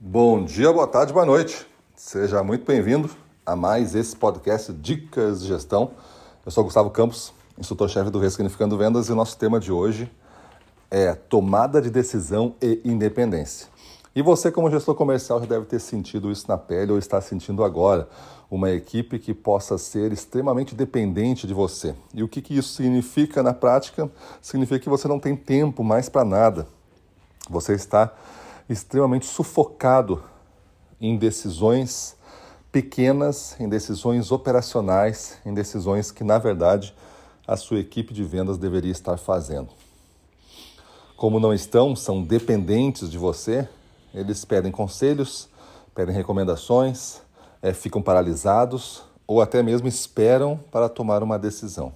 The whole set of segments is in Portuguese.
Bom dia, boa tarde, boa noite. Seja muito bem-vindo a mais esse podcast Dicas de Gestão. Eu sou Gustavo Campos, instrutor-chefe do Ressignificando Vendas, e o nosso tema de hoje é tomada de decisão e independência. E você, como gestor comercial, já deve ter sentido isso na pele ou está sentindo agora. Uma equipe que possa ser extremamente dependente de você. E o que, que isso significa na prática? Significa que você não tem tempo mais para nada. Você está extremamente sufocado em decisões pequenas, em decisões operacionais, em decisões que, na verdade, a sua equipe de vendas deveria estar fazendo. Como não estão, são dependentes de você, eles pedem conselhos, pedem recomendações, é, ficam paralisados ou até mesmo esperam para tomar uma decisão.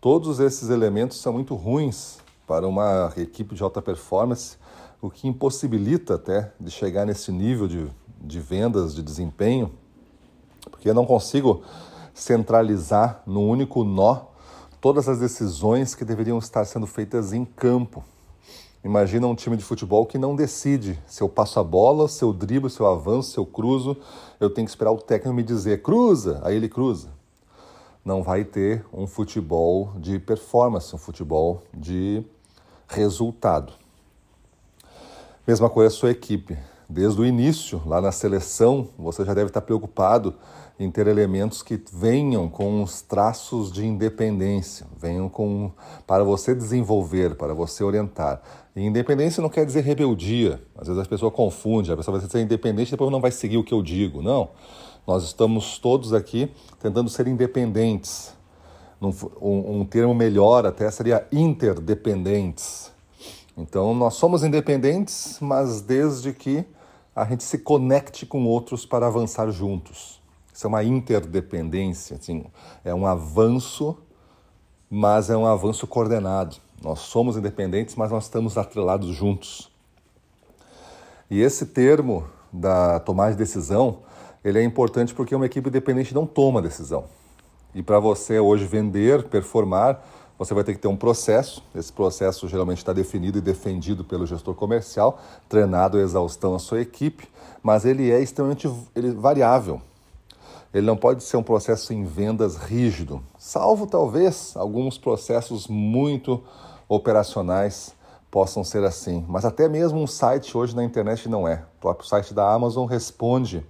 Todos esses elementos são muito ruins para uma equipe de alta performance o que impossibilita até de chegar nesse nível de, de vendas, de desempenho, porque eu não consigo centralizar no único nó todas as decisões que deveriam estar sendo feitas em campo. Imagina um time de futebol que não decide se eu passo a bola, se eu driblo, se eu avanço, se eu cruzo. Eu tenho que esperar o técnico me dizer cruza, aí ele cruza. Não vai ter um futebol de performance, um futebol de resultado. Mesma coisa a sua equipe. Desde o início, lá na seleção, você já deve estar preocupado em ter elementos que venham com os traços de independência, venham com para você desenvolver, para você orientar. E independência não quer dizer rebeldia. Às vezes a pessoa confunde, a pessoa vai ser independente e depois não vai seguir o que eu digo. Não. Nós estamos todos aqui tentando ser independentes. Um, um termo melhor até seria interdependentes. Então, nós somos independentes, mas desde que a gente se conecte com outros para avançar juntos. Isso é uma interdependência, assim, é um avanço, mas é um avanço coordenado. Nós somos independentes, mas nós estamos atrelados juntos. E esse termo da tomada de decisão, ele é importante porque uma equipe independente não toma decisão. E para você hoje vender, performar, você vai ter que ter um processo. Esse processo geralmente está definido e defendido pelo gestor comercial, treinado a exaustão a sua equipe, mas ele é extremamente ele, variável. Ele não pode ser um processo em vendas rígido, salvo talvez alguns processos muito operacionais possam ser assim. Mas até mesmo um site hoje na internet não é. O próprio site da Amazon responde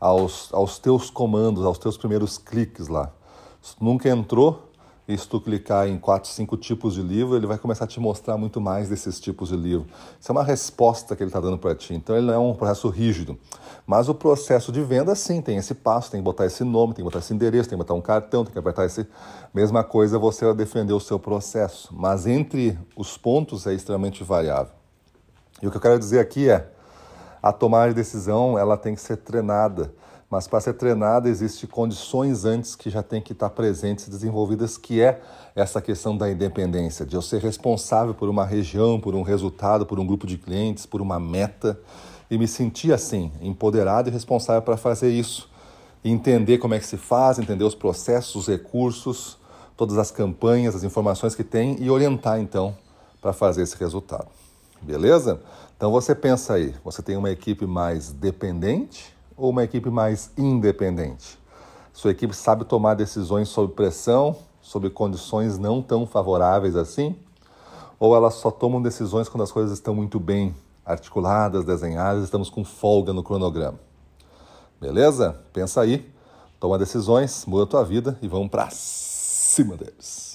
aos, aos teus comandos, aos teus primeiros cliques lá. Se nunca entrou, e se tu clicar em quatro, cinco tipos de livro, ele vai começar a te mostrar muito mais desses tipos de livro. Isso é uma resposta que ele está dando para ti. Então ele não é um processo rígido. Mas o processo de venda, sim, tem esse passo, tem que botar esse nome, tem que botar esse endereço, tem que botar um cartão, tem que apertar esse. Mesma coisa você vai defender o seu processo. Mas entre os pontos é extremamente variável. E o que eu quero dizer aqui é, a tomada de decisão ela tem que ser treinada mas para ser treinada existe condições antes que já tem que estar presentes e desenvolvidas, que é essa questão da independência, de eu ser responsável por uma região, por um resultado, por um grupo de clientes, por uma meta, e me sentir assim, empoderado e responsável para fazer isso. Entender como é que se faz, entender os processos, os recursos, todas as campanhas, as informações que tem e orientar então para fazer esse resultado. Beleza? Então você pensa aí, você tem uma equipe mais dependente ou uma equipe mais independente? Sua equipe sabe tomar decisões sob pressão, sob condições não tão favoráveis assim? Ou elas só tomam decisões quando as coisas estão muito bem articuladas, desenhadas, estamos com folga no cronograma? Beleza? Pensa aí, toma decisões, muda a tua vida e vamos para cima deles.